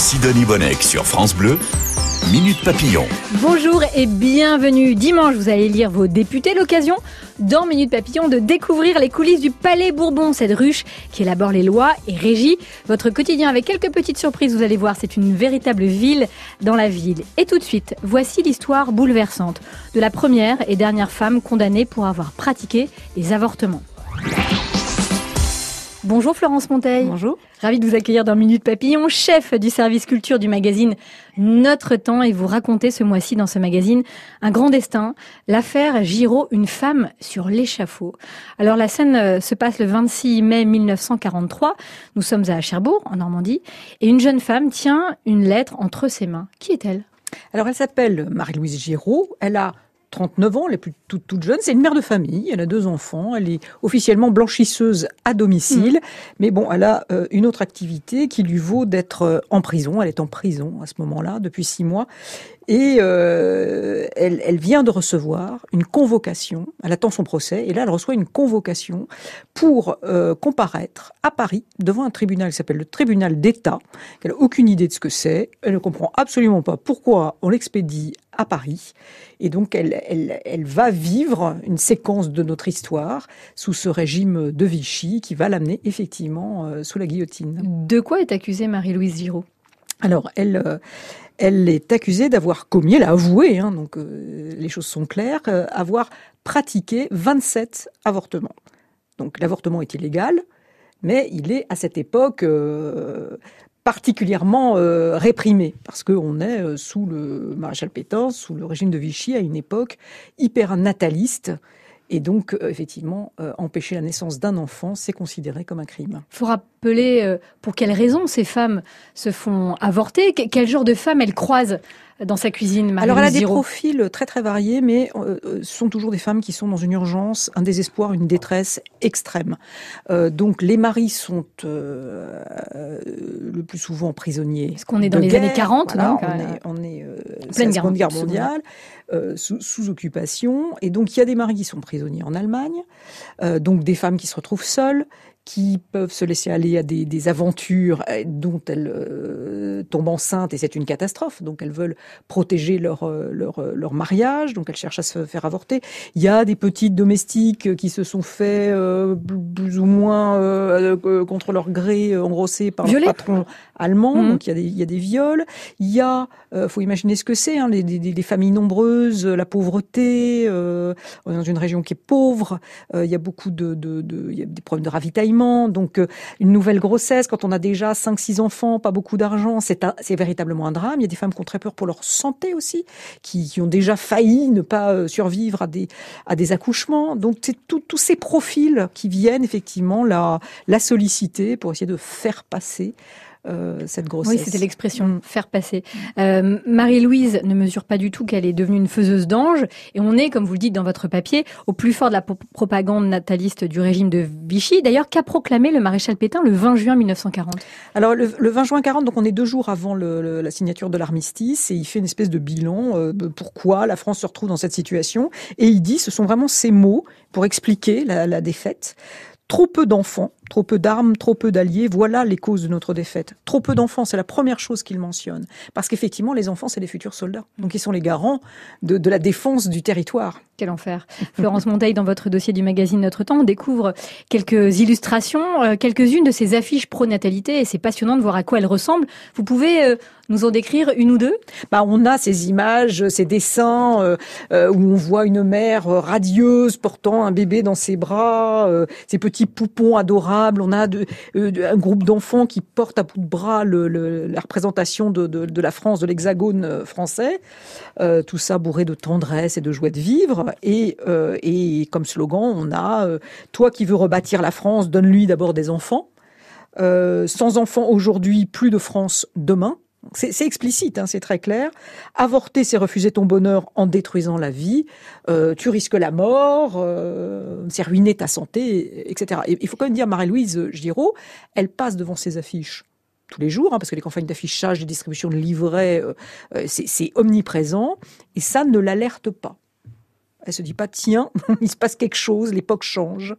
Sidonie Bonnec sur France Bleu, Minute Papillon. Bonjour et bienvenue. Dimanche, vous allez lire vos députés. L'occasion, dans Minute Papillon, de découvrir les coulisses du Palais Bourbon, cette ruche qui élabore les lois et régit votre quotidien avec quelques petites surprises. Vous allez voir, c'est une véritable ville dans la ville. Et tout de suite, voici l'histoire bouleversante de la première et dernière femme condamnée pour avoir pratiqué des avortements. Bonjour Florence Monteil. Bonjour. Ravi de vous accueillir dans Minute Papillon, chef du service culture du magazine Notre Temps et vous racontez ce mois-ci dans ce magazine un grand destin, l'affaire Giraud, une femme sur l'échafaud. Alors la scène euh, se passe le 26 mai 1943. Nous sommes à Cherbourg, en Normandie, et une jeune femme tient une lettre entre ses mains. Qui est-elle? Alors elle s'appelle Marie-Louise Giraud. Elle a 39 ans, elle est plus toute, toute jeune. C'est une mère de famille. Elle a deux enfants. Elle est officiellement blanchisseuse à domicile. Mmh. Mais bon, elle a euh, une autre activité qui lui vaut d'être euh, en prison. Elle est en prison à ce moment-là depuis six mois. Et euh, elle, elle, vient de recevoir une convocation. Elle attend son procès. Et là, elle reçoit une convocation pour comparaître à Paris devant un tribunal qui s'appelle le tribunal d'État. Elle n'a aucune idée de ce que c'est. Elle ne comprend absolument pas pourquoi on l'expédie à Paris. Et donc, elle, elle, elle, va vivre une séquence de notre histoire sous ce régime de Vichy qui va l'amener effectivement euh, sous la guillotine. De quoi est accusée Marie-Louise Giraud? Alors, elle, euh, elle est accusée d'avoir commis, elle a avoué, hein, donc euh, les choses sont claires, euh, avoir pratiqué 27 avortements. Donc l'avortement est illégal, mais il est à cette époque euh, particulièrement euh, réprimé parce qu'on est euh, sous le maréchal Pétain, sous le régime de Vichy, à une époque hyper nataliste. Et donc, euh, effectivement, euh, empêcher la naissance d'un enfant, c'est considéré comme un crime. Il faut rappeler pour quelles raisons ces femmes se font avorter, quel genre de femmes elles croisent dans sa cuisine Marie Alors elle a des profils très très variés, mais euh, ce sont toujours des femmes qui sont dans une urgence, un désespoir, une détresse extrême. Euh, donc les maris sont euh, plus souvent prisonniers. Parce qu'on est dans les guerre, années 40, voilà, donc, on, euh, est, on est en pleine guerre Guerre mondiale, euh, sous, sous, occupation, et donc il y a des maris qui sont prisonniers en Allemagne, euh, donc des femmes qui se retrouvent seules, qui peuvent se laisser aller à des, des aventures euh, dont elles euh, tombent enceintes et c'est une catastrophe. Donc elles veulent protéger leur, euh, leur, leur mariage, donc elles cherchent à se faire avorter. Il y a des petites domestiques qui se sont fait euh, plus ou moins euh, contre leur gré engrossés par Violer. leur patron allemand. Mmh. Donc il y, a des, il y a des viols. Il y a, faut imaginer ce que c'est, hein, les, les, les, familles nombreuses, la pauvreté. On est dans une région qui est pauvre. Il y a beaucoup de, de, de, il y a des problèmes de ravitaillement. Donc euh, une nouvelle grossesse, quand on a déjà 5-6 enfants, pas beaucoup d'argent, c'est véritablement un drame. Il y a des femmes qui ont très peur pour leur santé aussi, qui, qui ont déjà failli ne pas euh, survivre à des, à des accouchements. Donc c'est tous ces profils qui viennent effectivement la, la solliciter pour essayer de faire passer euh, cette grossesse. Oui, c'était l'expression mmh. faire passer. Euh, Marie-Louise ne mesure pas du tout qu'elle est devenue une faiseuse d'ange, et on est, comme vous le dites dans votre papier, au plus fort de la propagande nataliste du régime de Vichy. D'ailleurs, qu'a proclamé le maréchal Pétain le 20 juin 1940 Alors le, le, 20 juin 40, donc on est deux jours avant le, le, la signature de l'armistice, et il fait une espèce de bilan euh, de pourquoi la France se retrouve dans cette situation, et il dit, ce sont vraiment ces mots pour expliquer la, la défaite. Trop peu d'enfants trop peu d'armes, trop peu d'alliés, voilà les causes de notre défaite. Trop peu d'enfants, c'est la première chose qu'il mentionne. Parce qu'effectivement, les enfants, c'est les futurs soldats. Donc ils sont les garants de, de la défense du territoire. Quel enfer. Florence Monteil, dans votre dossier du magazine Notre Temps, on découvre quelques illustrations, euh, quelques-unes de ces affiches pro-natalité, et c'est passionnant de voir à quoi elles ressemblent. Vous pouvez euh, nous en décrire une ou deux? Bah, On a ces images, ces dessins euh, où on voit une mère radieuse portant un bébé dans ses bras, ces petits poupons adorables on a euh, un groupe d'enfants qui portent à bout de bras la représentation de, la France, de l'hexagone français. Euh, tout ça bourré de tendresse et de joie de vivre. Et, euh, comme slogan, on a euh, Toi qui veux rebâtir la France, donne-lui d'abord des enfants. Euh, sans enfants aujourd'hui, plus de France demain. C'est explicite, hein, c'est très clair. Avorter, c'est refuser ton bonheur en détruisant la vie. Euh, tu risques la mort, euh, c'est ruiner ta santé, etc. Et il faut quand même dire, Marie-Louise Giraud, elle passe devant ces affiches tous les jours, hein, parce que les campagnes d'affichage, les distributions de livrets, euh, c'est omniprésent, et ça ne l'alerte pas. Elle se dit pas tiens, il se passe quelque chose, l'époque change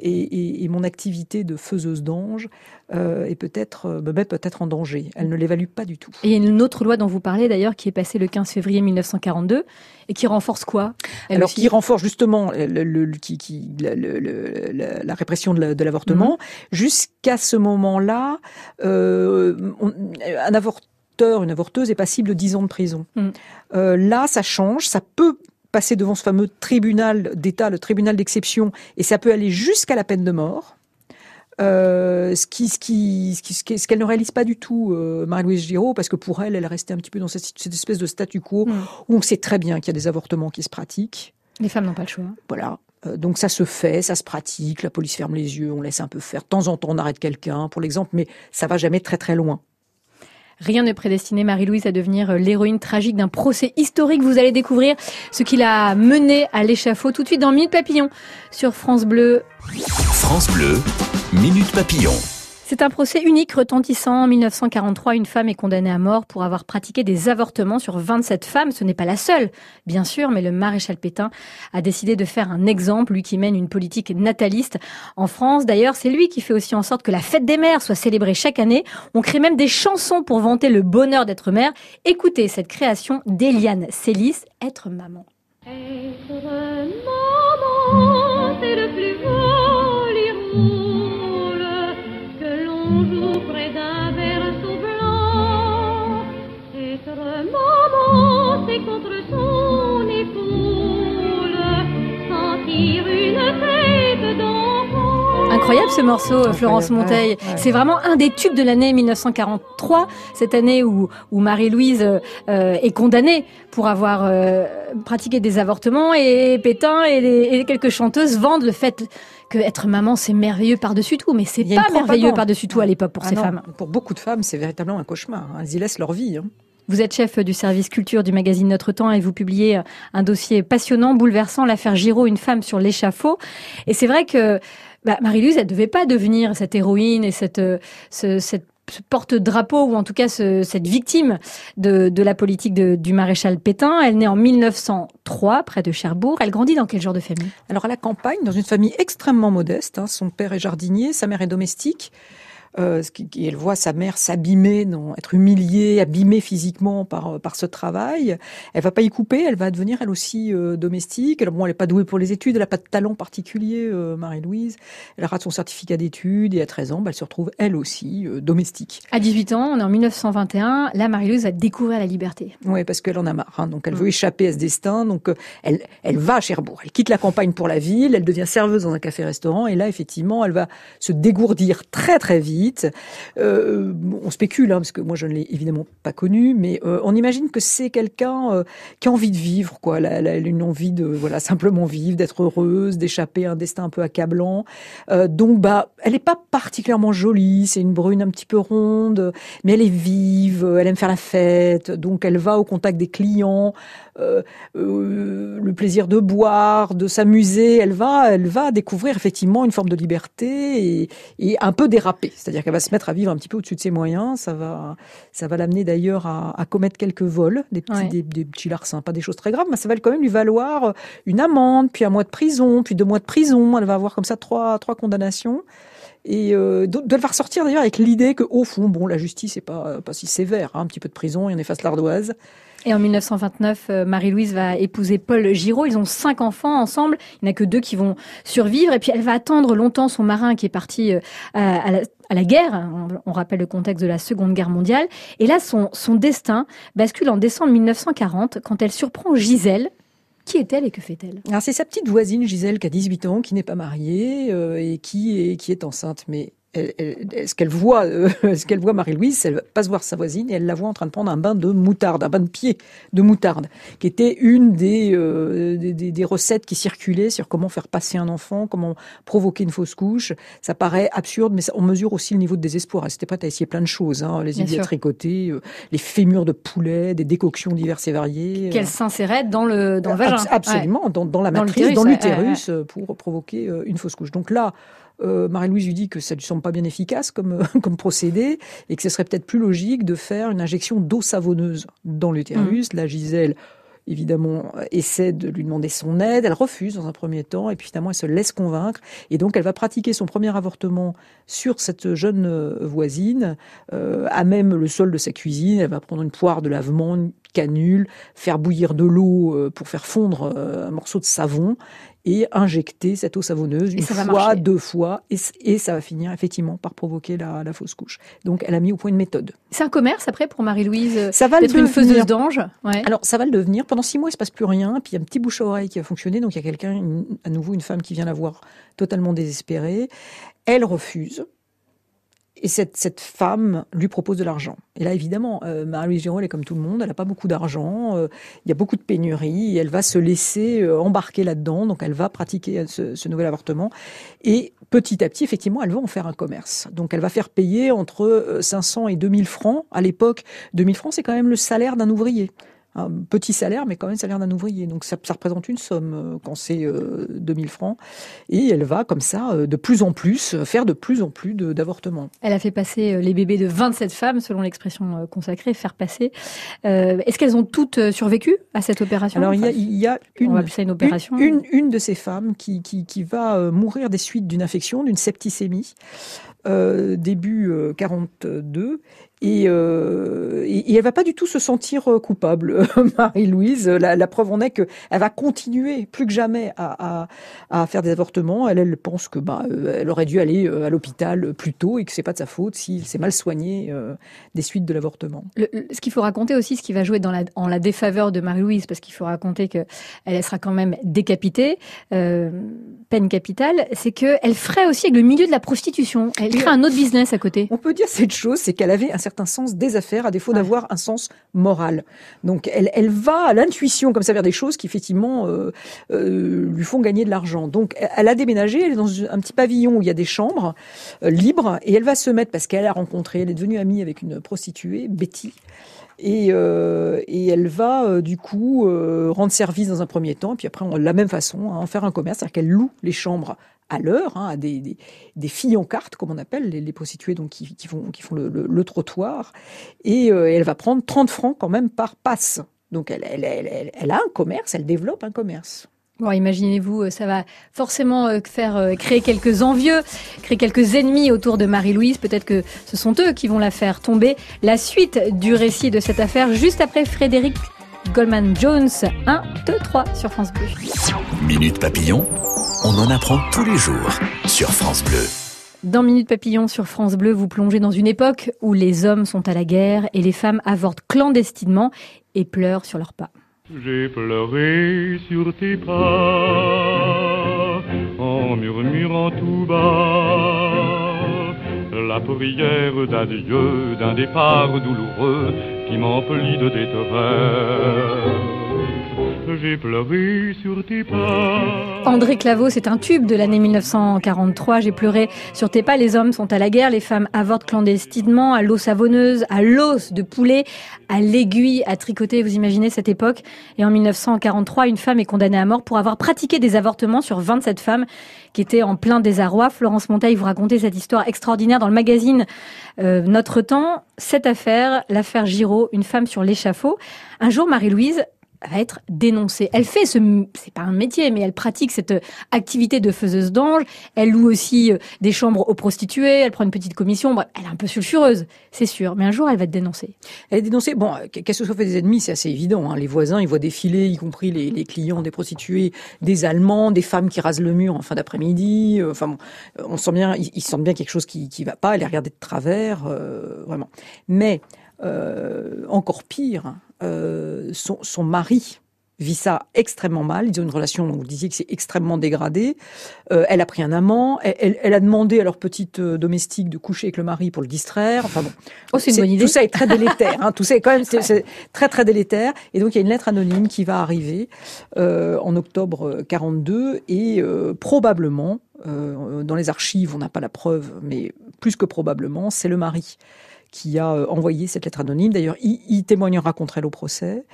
et, mon activité de faiseuse d'ange euh, est peut-être euh, peut-être en danger. Elle ne l'évalue pas du tout. Et il y a une autre loi dont vous parlez d'ailleurs qui est passée le 15 février 1942 et qui renforce quoi? Alors qui renforce justement le, qui, la, répression de l'avortement mhm. jusqu'à ce moment-là. Euh, un avorteur, une avorteuse est passible de 10 ans de prison. Euh, là, ça change, ça peut passer devant ce fameux tribunal d'État, le tribunal d'exception, et ça peut aller jusqu'à la peine de mort. Euh, ce qui, ce qui, ce qu'elle ne réalise pas du tout, euh, Marie-Louise Giraud, parce que pour elle, elle est restée un petit peu dans cette, cette espèce de statu quo hmm. où on sait très bien qu'il y a des avortements qui se pratiquent. Les femmes n'ont pas le choix. Voilà. Euh, donc ça se fait, ça se pratique, la police ferme les yeux, on laisse un peu faire. De temps en temps, on arrête quelqu'un, pour l'exemple, mais ça va jamais très très loin. Rien ne prédestinait Marie-Louise à devenir euh, l'héroïne tragique d'un procès historique. Vous allez découvrir ce qui l'a mené à l'échafaud tout de suite dans Minute Papillon sur France Bleu. France Bleu, Minute Papillon. C'est un procès unique retentissant. En 1943, une femme est condamnée à mort pour avoir pratiqué des avortements sur 27 femmes. Ce n'est pas la seule, bien sûr, mais le maréchal Pétain a décidé de faire un exemple, lui qui mène une politique nataliste en France. D'ailleurs, c'est lui qui fait aussi en sorte que la fête des mères soit célébrée chaque année. On crée même des chansons pour vanter le bonheur d'être mère. Écoutez cette création d'Eliane Célis, Être maman. Être maman, Incroyable ce morceau, Florence Monteil. C'est vraiment un des tubes de l'année 1943, cette année où, où Marie-Louise euh, est condamnée pour avoir euh, pratiqué des avortements et Pétain et, les, quelques chanteuses vendent le fait que être maman c'est merveilleux par-dessus tout, mais c'est pas merveilleux par-dessus tout à l'époque pour ah ces femmes. Pour beaucoup de femmes, c'est véritablement un cauchemar. Elles y laissent leur vie. Hein. Vous êtes chef du service culture du magazine Notre Temps et vous publiez un dossier passionnant, bouleversant, l'affaire Giraud, une femme sur l'échafaud. Et c'est vrai que bah, Marie-Louise, elle devait pas devenir cette héroïne et cette, cette porte-drapeau ou en tout cas cette victime de, la politique du maréchal Pétain. Elle naît en 1903 près de Cherbourg. Elle grandit dans quel genre de famille? Alors à la campagne, dans une famille extrêmement modeste. Hein. Son père est jardinier, sa mère est domestique. Euh, elle voit sa mère s'abîmer, être humiliée, abîmée physiquement par euh, par ce travail. Elle va pas y couper, elle va devenir elle aussi euh, domestique. Alors bon, elle est pas douée pour les études, elle a pas de talent particulier, Marie-Louise. Elle rate son certificat d'études et à 13 ans, bah, elle se retrouve elle aussi domestique. À 18 ans, on est en 1921, là Marie-Louise va découvrir la liberté. Oui, parce qu'elle en a marre, hein, donc elle mm. veut échapper à ce destin, donc elle elle va à Cherbourg, elle quitte la campagne pour la ville, elle devient serveuse dans un café-restaurant et là effectivement, elle va se dégourdir très très vite euh, on spécule, hein, parce que moi je ne l'ai évidemment pas connu, mais euh, on imagine que c'est quelqu'un euh, qui a envie de vivre, quoi. Elle, a une envie de, voilà, simplement vivre, d'être heureuse, d'échapper à un destin un peu accablant. donc, bah, elle n'est pas particulièrement jolie. C'est une brune un petit peu ronde, mais elle est vive. Elle aime faire la fête. Donc, elle va au contact des clients. Le plaisir de boire, de s'amuser. Elle va, elle va découvrir effectivement une forme de liberté et, et un peu déraper. C'est-à-dire qu'elle va se mettre à vivre un petit peu au-dessus de ses moyens. Ça va, ça va l'amener d'ailleurs à, à, commettre quelques vols, des petits, des, des, petits larcins, pas des choses très graves, mais ça va quand même lui valoir une amende, puis un mois de prison, puis deux mois de prison. Elle va avoir comme ça trois, trois condamnations. Et euh, elle va ressortir d'ailleurs avec l'idée que au fond, bon, la justice est pas pas si sévère, hein, un petit peu de prison, il en efface l'ardoise. Et en 1929, euh, Marie-Louise va épouser Paul Giraud. Ils ont cinq enfants ensemble. Il n'y en a que deux qui vont survivre. Et puis elle va attendre longtemps son marin qui est parti euh, à, la, guerre. On, rappelle le contexte de la Seconde Guerre mondiale. Et là, son, destin bascule en décembre 1940 quand elle surprend Gisèle, qui est-elle et que fait-elle? Alors c'est sa petite voisine Gisèle qui a 18 ans, qui n'est pas mariée euh, et qui est, qui est enceinte. Mais ce qu'elle voit, euh, ce qu'elle voit Marie-Louise, elle passe voir sa voisine et elle la voit en train de prendre un bain de moutarde, un bain de pied de moutarde, qui était une des, euh, des, des, recettes qui circulaient sur comment faire passer un enfant, comment provoquer une fausse couche. Ça paraît absurde, mais ça, on mesure aussi le niveau de désespoir. Elle s'était prête à essayer plein de choses, hein, les idées tricotées, euh, les fémurs de poulet, des décoctions diverses et variées. Qu'elle s'insérait dans le, dans le vagin. absolument, dans, dans, la matrice, dans l'utérus, pour provoquer une fausse couche. Donc là, euh, Marie-Louise lui dit que ça lui semble pas bien efficace comme, comme procédé et que ce serait peut-être plus logique de faire une injection d'eau savonneuse dans l'utérus. Mmh. La Gisèle évidemment, essaie de lui demander son aide. Elle refuse dans un premier temps, et puis finalement, elle se laisse convaincre. Et donc, elle va pratiquer son premier avortement sur cette jeune voisine, à même le sol de sa cuisine. Elle va prendre une poire de lavement, une canule, faire bouillir de l'eau pour faire fondre un morceau de savon et injecter cette eau savonneuse une fois, deux fois, et, ça va finir effectivement par provoquer la, fausse couche. Donc elle a mis au point une méthode. C'est un commerce après pour Marie-Louise Ça va être une faiseuse d'ange? Alors ça va le devenir. Pendant six mois, il se passe plus rien. Puis il y a un petit bouche à oreille qui a fonctionné. Donc il y a quelqu'un, à nouveau une femme qui vient la voir totalement désespérée. Elle refuse. Et cette, cette femme lui propose de l'argent. Et là, évidemment, euh, Marie-Louise Giraud, est comme tout le monde, elle n'a pas beaucoup d'argent, euh, il y a beaucoup de pénurie, elle va se laisser euh, embarquer là-dedans, donc elle va pratiquer ce, ce, nouvel avortement. Et petit à petit, effectivement, elle va en faire un commerce. Donc elle va faire payer entre 500 et 2000 francs. À l'époque, 2000 francs, c'est quand même le salaire d'un ouvrier un petit salaire, mais quand même salaire d'un ouvrier. Donc ça, représente une somme euh, quand c'est 2000 euh, francs. Et elle va comme ça, euh, de plus en plus, faire de plus en plus d'avortements. Elle a fait passer les bébés de 27 femmes, selon l'expression consacrée, faire passer. Est-ce qu'elles ont toutes survécu à cette opération Alors il y a, une, une, opération. Une, une, de ces femmes qui, qui, qui va mourir des suites d'une infection, d'une septicémie. Euh, début 42 euh, et, et, elle va pas du tout se sentir euh, coupable, Marie-Louise. La, preuve en est qu'elle va continuer plus que jamais à, faire des avortements. Elle, elle pense que bah, elle aurait dû aller à l'hôpital plus tôt et que c'est pas de sa faute s'il s'est mal soigné des suites de l'avortement. Ce qu'il faut raconter aussi, ce qui va jouer dans la, en la défaveur de Marie-Louise, parce qu'il faut raconter qu'elle elle sera quand même décapitée, peine capitale, c'est qu'elle ferait aussi avec le milieu de la prostitution. Elle crée un autre business à côté. On peut dire cette chose, c'est qu'elle avait un certain sens des affaires, à défaut d'avoir un sens moral. Donc elle, elle va à l'intuition comme ça vers des choses qui effectivement euh, euh, lui font gagner de l'argent. Donc elle a déménagé, elle est dans un petit pavillon où il y a des chambres euh, libres, et elle va se mettre, parce qu'elle a rencontré, elle est devenue amie avec une prostituée, Betty, et, euh, et, elle va euh, du coup euh, rendre service dans un premier temps, puis après, on, de la même façon, hein, en faire un commerce, c'est-à-dire qu'elle loue les chambres à l'heure, hein, à des, des, des, filles en carte, comme on appelle, les, les prostituées donc, qui, qui, font, qui font le, le, trottoir, et elle va prendre 30 francs quand même par passe. Donc elle, elle, elle, elle a un commerce, elle développe un commerce. Bon, imaginez-vous, euh, ça va forcément euh, faire euh, créer quelques envieux, créer quelques ennemis autour de Marie-Louise. Peut-être que ce sont eux qui vont la faire tomber. La suite du récit de cette affaire, juste après Frédéric Goldman Jones, 1, 2, 3 sur France Bleu. Minute Papillon, on en apprend tous les jours sur France Bleu. Dans Minute Papillon sur France Bleu, vous plongez dans une époque où les hommes sont à la guerre et les femmes avortent clandestinement et pleurent sur leurs pas. J'ai pleuré sur tes pas en murmurant tout bas la prière d'adieu d'un départ douloureux qui m'emplit de détresse j'ai pleuré sur tes pas. André Claveau, c'est un tube de l'année 1943. J'ai pleuré sur tes pas. Les hommes sont à la guerre, les femmes avortent clandestinement, à l'eau savonneuse, à l'os de poulet, à l'aiguille à tricoter. Vous imaginez cette époque Et en 1943, une femme est condamnée à mort pour avoir pratiqué des avortements sur 27 femmes qui étaient en plein désarroi. Florence Monteil, vous racontez cette histoire extraordinaire dans le magazine euh, Notre Temps. Cette affaire, l'affaire Giraud, une femme sur l'échafaud. Un jour, Marie-Louise, va être dénoncée. Elle fait ce, c'est pas un métier, mais elle pratique cette activité de faiseuse d'ange. Elle loue aussi euh, des chambres aux prostituées. Elle prend une petite commission. elle est un peu sulfureuse, c'est sûr. Mais un jour, elle va être dénoncée. Elle est dénoncée. Bon, qu'est-ce que ça fait des ennemis C'est assez évident. Hein. Les voisins, ils voient défiler, y compris les, clients des prostituées, des Allemands, des femmes qui rasent le mur en fin d'après-midi. Euh, enfin, bon, on sent bien, ils, sentent bien quelque chose qui, qui va pas. Elle est regardée de travers, euh, vraiment. Mais euh, encore pire, euh, son, son, mari vit ça extrêmement mal. Ils ont une relation, vous disiez que c'est extrêmement dégradé. Euh, elle a pris un amant. Elle, elle, a demandé à leur petite euh, domestique de coucher avec le mari pour le distraire. Enfin bon, oh, c'est une bonne idée. Tout ça est très délétère. Hein. Tout ça est quand même c'est, très très délétère. Et donc il y a une lettre anonyme qui va arriver euh, en octobre 42 et euh, probablement dans les archives, on n'a pas la preuve, mais plus que probablement, c'est le mari qui a euh, envoyé cette lettre anonyme. D'ailleurs, il, témoignera contre elle au procès.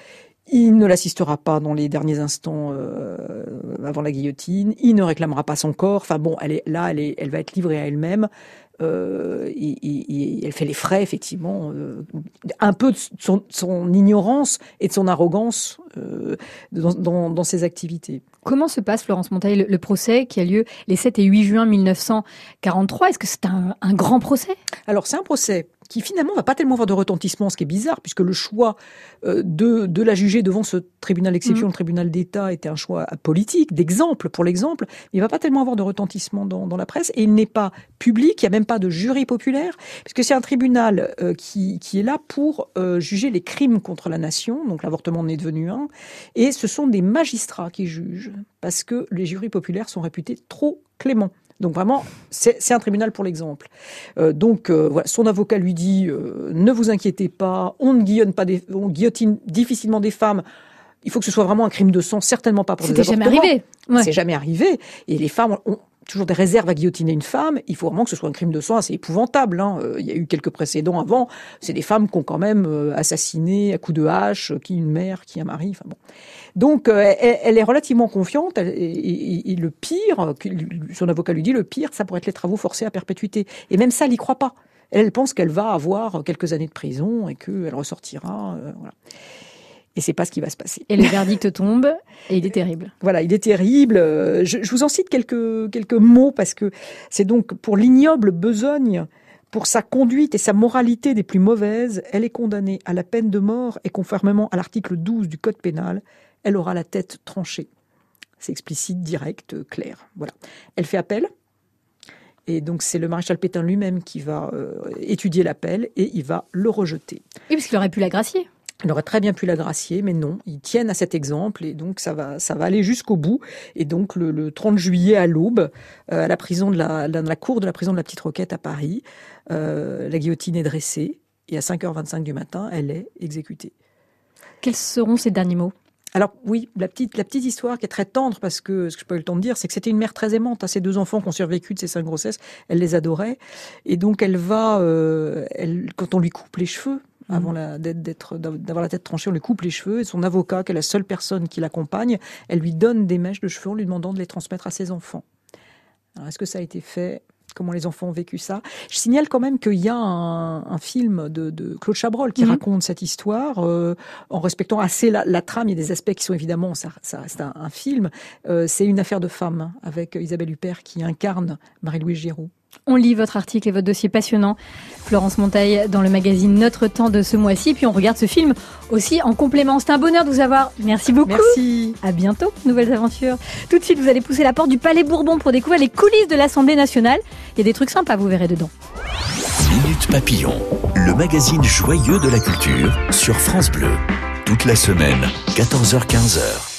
Il ne l'assistera pas dans les derniers instants euh, avant la guillotine. Il ne réclamera pas son corps. Enfin bon, elle est là, elle, est, elle va être livrée à elle-même. Euh, et, et, elle fait les frais, effectivement, euh, un peu de son, son, ignorance et de son arrogance euh, dans, dans, dans, ses activités. Comment se passe, Florence Montaille, le, le, procès qui a lieu les 7 et 8 juin 1943 Est-ce que c'est un, un grand procès? Alors, c'est un procès qui finalement va pas tellement avoir de retentissement, ce qui est bizarre, puisque le choix euh, de, de la juger devant ce tribunal d'exception, mmh. le tribunal d'État, était un choix politique, d'exemple, pour l'exemple, il va pas tellement avoir de retentissement dans, dans la presse, et il n'est pas public, il n'y a même pas de jury populaire, puisque c'est un tribunal euh, qui, qui est là pour euh, juger les crimes contre la nation, donc l'avortement en est devenu un, et ce sont des magistrats qui jugent, parce que les jurys populaires sont réputés trop cléments. Donc vraiment, c'est un tribunal pour l'exemple. Euh, donc euh, voilà, son avocat lui dit euh, ne vous inquiétez pas, on ne guillotine pas des, on guillotine difficilement des femmes. Il faut que ce soit vraiment un crime de sang, certainement pas pour des avortements. C'est jamais arrivé. Ouais. C'est jamais arrivé. Et les femmes ont toujours des réserves à guillotiner une femme. Il faut vraiment que ce soit un crime de sang assez épouvantable. Hein. Il y a eu quelques précédents avant. C'est des femmes qui ont quand même assassiné à coups de hache, qui une mère, qui un mari. Enfin bon. Donc, euh, elle, elle, est relativement confiante. Elle, et, et, le pire, son avocat lui dit, le pire, ça pourrait être les travaux forcés à perpétuité. Et même ça, elle n'y croit pas. Elle pense qu'elle va avoir quelques années de prison et qu'elle ressortira. Euh, voilà. Et c'est pas ce qui va se passer. Et le verdict tombe, et il est terrible. Voilà, il est terrible. Je, je vous en cite quelques, quelques mots parce que c'est donc pour l'ignoble besogne pour sa conduite et sa moralité des plus mauvaises, elle est condamnée à la peine de mort et conformément à l'article 12 du Code pénal, elle aura la tête tranchée. C'est explicite, direct, clair. Voilà. Elle fait appel. Et donc c'est le maréchal Pétain lui-même qui va euh, étudier l'appel et il va le rejeter. Oui, parce qu'il aurait pu la gracier. Il aurait très bien pu la gracier, mais non, ils tiennent à cet exemple et donc ça va, ça va aller jusqu'au bout. Et donc le, le 30 juillet à l'aube, euh, à la prison de la, la, la, cour de la prison de la Petite Roquette à Paris, euh, la guillotine est dressée et à 5h25 du matin, elle est exécutée. Quels seront ces derniers mots? Alors oui, la petite, la petite histoire qui est très tendre parce que ce que je pas eu le temps de dire, c'est que c'était une mère très aimante à ses deux enfants qui ont survécu de ces cinq grossesses. Elle les adorait et donc elle va, euh, elle, quand on lui coupe les cheveux, mmh. avant la, d'être, d'avoir la tête tranchée, on lui coupe les cheveux et son avocat, qui est la seule personne qui l'accompagne, elle lui donne des mèches de cheveux en lui demandant de les transmettre à ses enfants. Alors, est-ce que ça a été fait? Comment les enfants ont vécu ça. Je signale quand même qu'il y a un, un film de, de, Claude Chabrol qui mmh. raconte cette histoire euh, en respectant assez la, la, trame. Il y a des aspects qui sont évidemment, ça, ça reste un, un film. Euh, c'est une affaire de femme avec Isabelle Huppert qui incarne Marie-Louise Giroud. On lit votre article et votre dossier passionnant, Florence Montaille, dans le magazine Notre Temps de ce mois-ci. Puis on regarde ce film aussi en complément. C'est un bonheur de vous avoir. Merci beaucoup. Merci. À bientôt. Nouvelles aventures. Tout de suite, vous allez pousser la porte du Palais Bourbon pour découvrir les coulisses de l'Assemblée nationale. Il y a des trucs sympas, vous verrez dedans. Minute Papillon, le magazine joyeux de la culture sur France Bleu. Toute la semaine, 14h-15h.